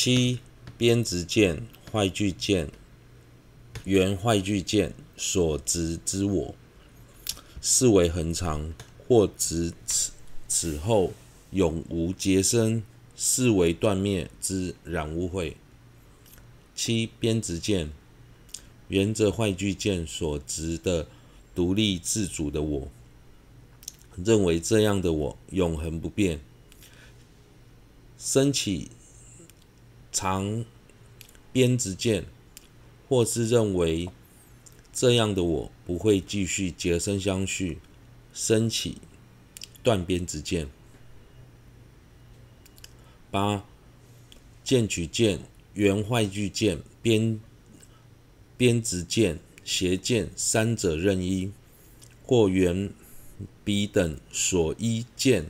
七边执见、坏聚见、缘坏聚见所执之我，是为恒常，或执此此后永无结生，是为断灭之染污秽。七边执见，缘着坏聚见所执的独立自主的我，认为这样的我永恒不变，升起长边执见，或是认为这样的我不会继续结生相续，升起断边执见。八剑取见。缘坏聚见、边边执见、邪剑三者任一，或缘彼等所依剑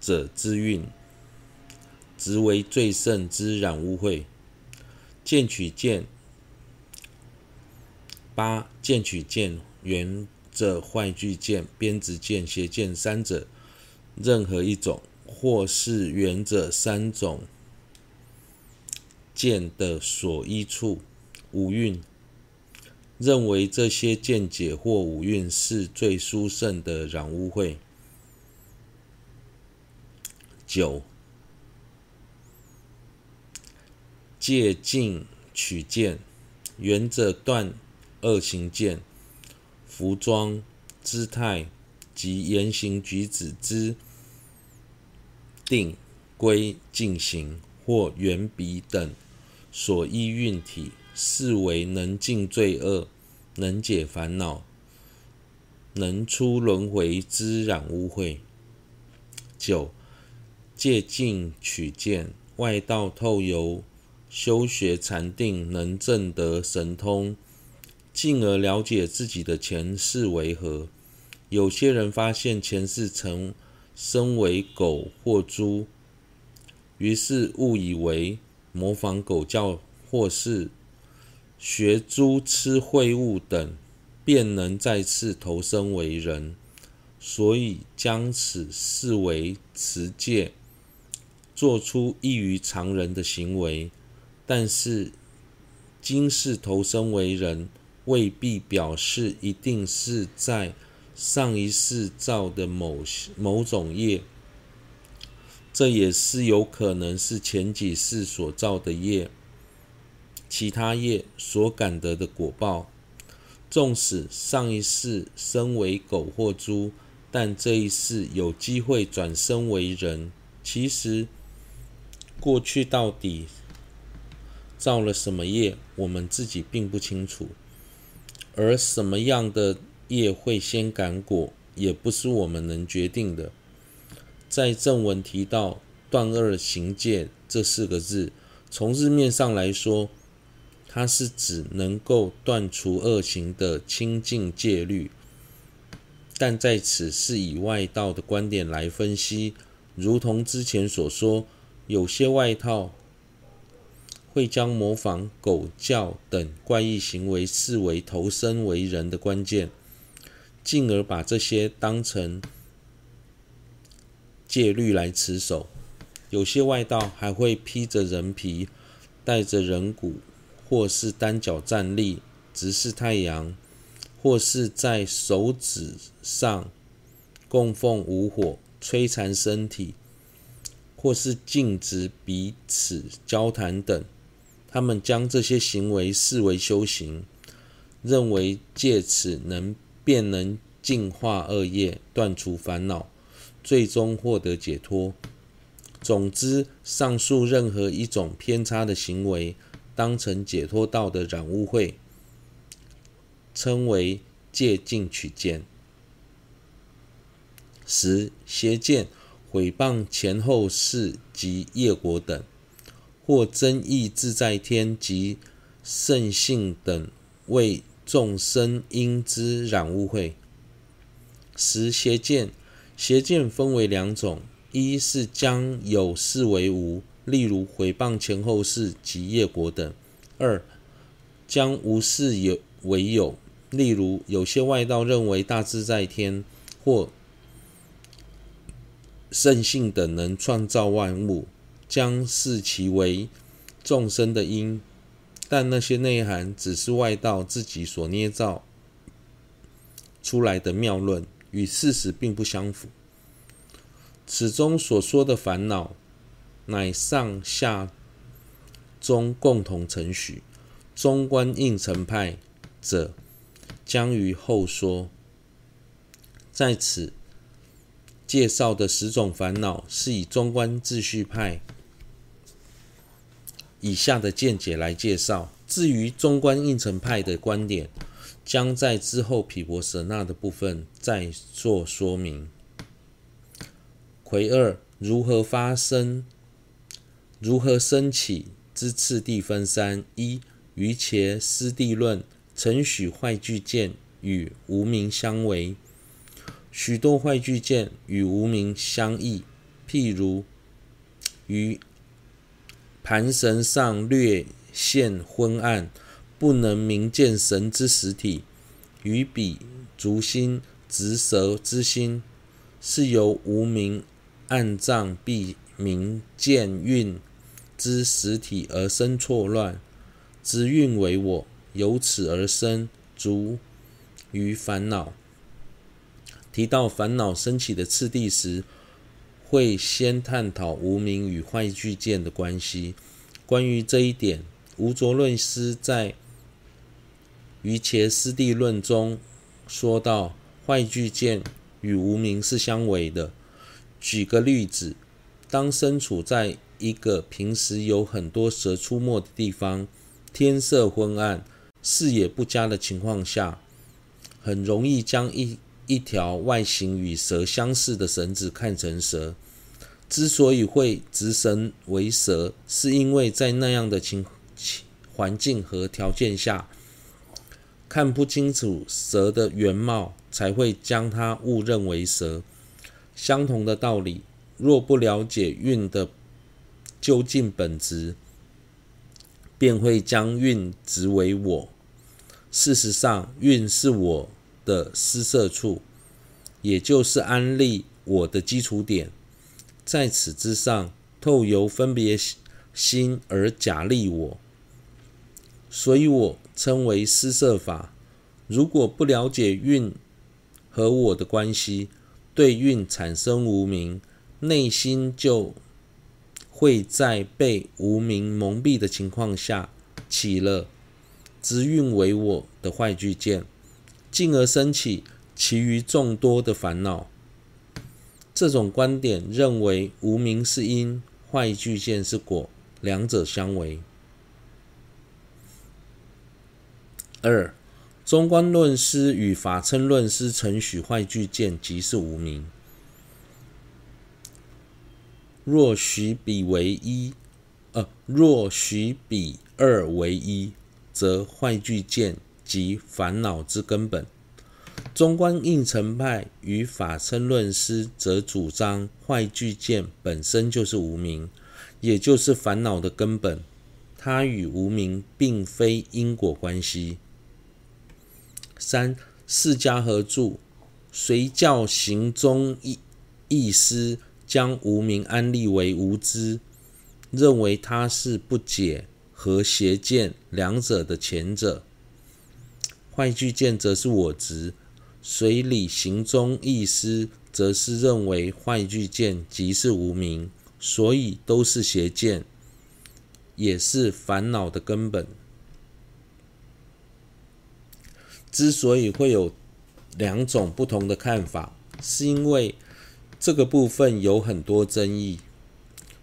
者之运，直为最胜之染污秽。见取见八见取见，缘着坏句见、边执见、邪见三者任何一种，或是缘着三种。见的所依处五蕴，认为这些见解或五蕴是最殊胜的染污秽。九戒禁取见，缘着断恶行见、服装、姿态及言行举止之定规进行，或圆笔等。所依运体，视为能净罪恶、能解烦恼、能出轮回之染污秽。九戒禁取见，外道透由修学禅定，能证得神通，进而了解自己的前世为何。有些人发现前世曾身为狗或猪，于是误以为。模仿狗叫，或是学猪吃秽物等，便能再次投生为人，所以将此视为持戒，做出异于常人的行为。但是，今世投生为人，未必表示一定是在上一世造的某某种业。这也是有可能是前几世所造的业，其他业所感得的果报。纵使上一世身为狗或猪，但这一世有机会转生为人。其实过去到底造了什么业，我们自己并不清楚。而什么样的业会先感果，也不是我们能决定的。在正文提到“断恶行戒”这四个字，从字面上来说，它是指能够断除恶行的清净戒律。但在此是以外道的观点来分析，如同之前所说，有些外道会将模仿狗叫等怪异行为视为投身为人的关键，进而把这些当成戒律来持守，有些外道还会披着人皮，带着人骨，或是单脚站立，直视太阳，或是在手指上供奉无火，摧残身体，或是禁止彼此交谈等。他们将这些行为视为修行，认为借此能便能净化恶业，断除烦恼。最终获得解脱。总之，上述任何一种偏差的行为，当成解脱道的染污秽，称为戒禁取见。十邪见毁谤前后世及业果等，或增益自在天及圣性等为众生因之染污秽。十邪见。邪见分为两种：一是将有视为无，例如毁谤前后世及业果等；二将无视有为有，例如有些外道认为大自在天或圣性等能创造万物，将视其为众生的因，但那些内涵只是外道自己所捏造出来的谬论，与事实并不相符。此中所说的烦恼，乃上下中共同承许。中观应成派者，将于后说。在此介绍的十种烦恼，是以中观自续派以下的见解来介绍。至于中观应成派的观点，将在之后毗婆舍那的部分再做说明。魁二，如何发生？如何升起之次第分三：一。瑜伽师地论承许坏聚见与无名相违，许多坏聚见与无名相异。譬如于盘绳上略现昏暗，不能明见神之实体；于彼足心执舌之心，是由无明暗障蔽明见蕴之实体而生错乱。知蕴为我，由此而生，足于烦恼。提到烦恼升起的次第时，会先探讨无名与坏聚见的关系。关于这一点，无着论师在《瑜伽师地论》中说到，坏聚见与无名是相违的。举个例子，当身处在一个平时有很多蛇出没的地方，天色昏暗、视野不佳的情况下，很容易将一一条外形与蛇相似的绳子看成蛇。之所以会执绳为蛇，是因为在那样的情环境和条件下，看不清楚蛇的原貌，才会将它误认为蛇。相同的道理，若不了解运的究竟本质，便会将运执为我。事实上，运是我的施设处，也就是安立我的基础点。在此之上，透由分别心而假立我，所以我称为施设法。如果不了解运和我的关系，对运产生无明，内心就会在被无明蒙蔽的情况下，起了执运为我的坏聚见，进而生起其余众多的烦恼。这种观点认为，无名是因，坏聚见是果，两者相违。二、中观论师与法称论师承许坏聚见即是无名。若许彼为一，呃，若许彼二为一，则坏聚见即烦恼之根本。中观应成派与法称论师则主张坏聚见本身就是无明，也就是烦恼的根本，它与无明并非因果关系。三、释迦合著随教行宗义义师。将无明安立为无知，认为它是不解和邪见两者的前者。坏聚见则是我执，随理行中意思则是认为坏聚见即是无明，所以都是邪见，也是烦恼的根本。之所以会有两种不同的看法，是因为。这个部分有很多争议，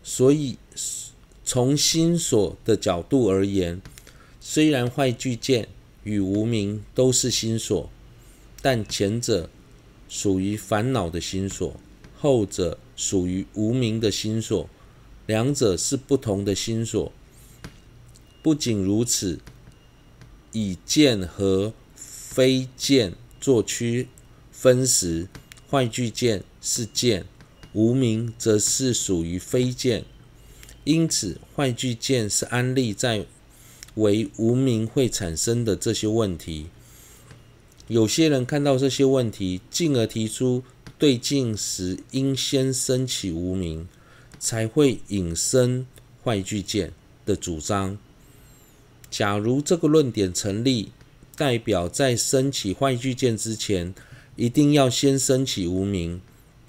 所以从心所的角度而言，虽然坏聚见与无名都是心所，但前者属于烦恼的心所，后者属于无名的心所，两者是不同的心所。不仅如此，以见和非见作区分时，坏聚见是见，无名则是属于非见，因此坏聚见是安立在为无明会产生的这些问题。有些人看到这些问题，进而提出对境时应先升起无明，才会引生坏聚见。的主张。假如这个论点成立，代表在升起坏聚见之前，一定要先升起无明，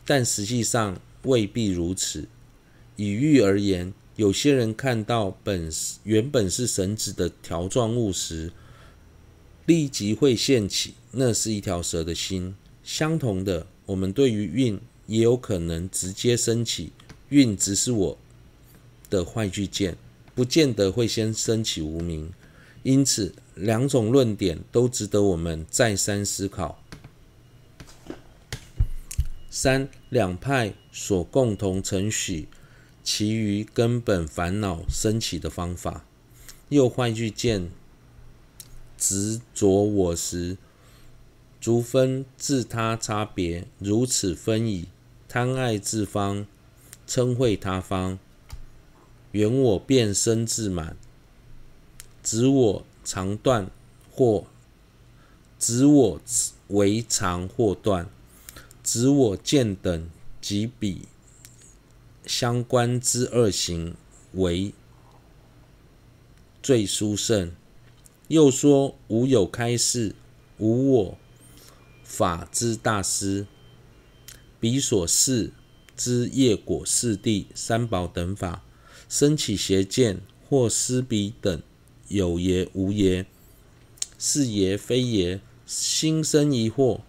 但实际上未必如此。以喻而言，有些人看到本原本是绳子的条状物时，立即会现起，那是一条蛇的心。相同的，我们对于运也有可能直接升起，运只是我的坏聚见，不见得会先升起无名。因此，两种论点都值得我们再三思考。三两派所共同承许其余根本烦恼升起的方法，又坏聚见。执着我时，逐分自他差别，如此分矣。贪爱自方，称恚他方，缘我变生自满，执我常断或执我为常或断，执我见等及彼相关之二行为最殊胜。又说无有开示，无我法之大师，彼所示之业果四谛三宝等法，生起邪见，或思彼等有耶无耶，是耶非耶，心生疑惑。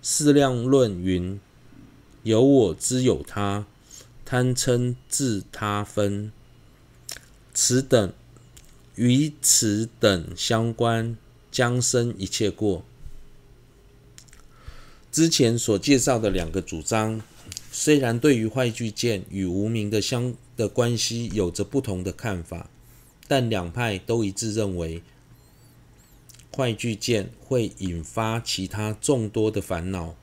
释量论云：有我之有他，贪嗔自他分，此等。与此等相关，将生一切过。之前所介绍的两个主张，虽然对于坏聚见与无明的相的关系有着不同的看法，但两派都一致认为，坏聚见会引发其他众多的烦恼。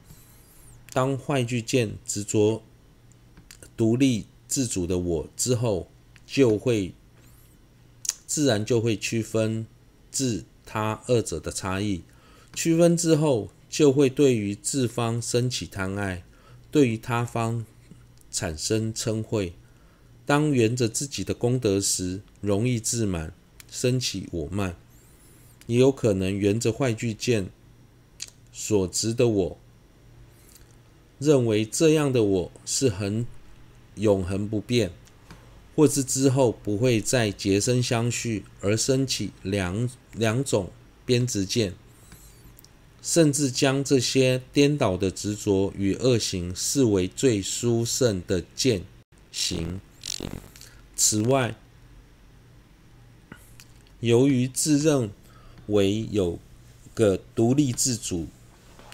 当坏聚见执着独立自主的我之后，就会。自然就会区分自他二者的差异，区分之后，就会对于自方升起贪爱，对于他方产生嗔恚。当缘着自己的功德时，容易自满，升起我慢；也有可能缘着坏聚见所执的我，认为这样的我是很永恒不变。或是之后不会再结生相续，而升起两两种边执见，甚至将这些颠倒的执着与恶行视为最殊胜的见行。此外，由于自认为有个独立自主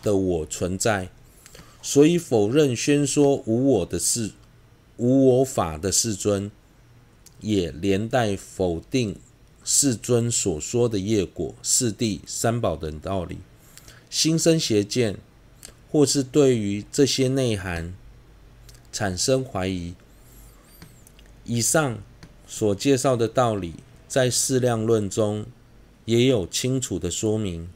的我存在，所以否认宣说无我的事无我法的世尊。也连带否定世尊所说的业果、四谛、三宝等道理，心生邪见，或是对于这些内涵产生怀疑。以上所介绍的道理，在释量论中也有清楚的说明。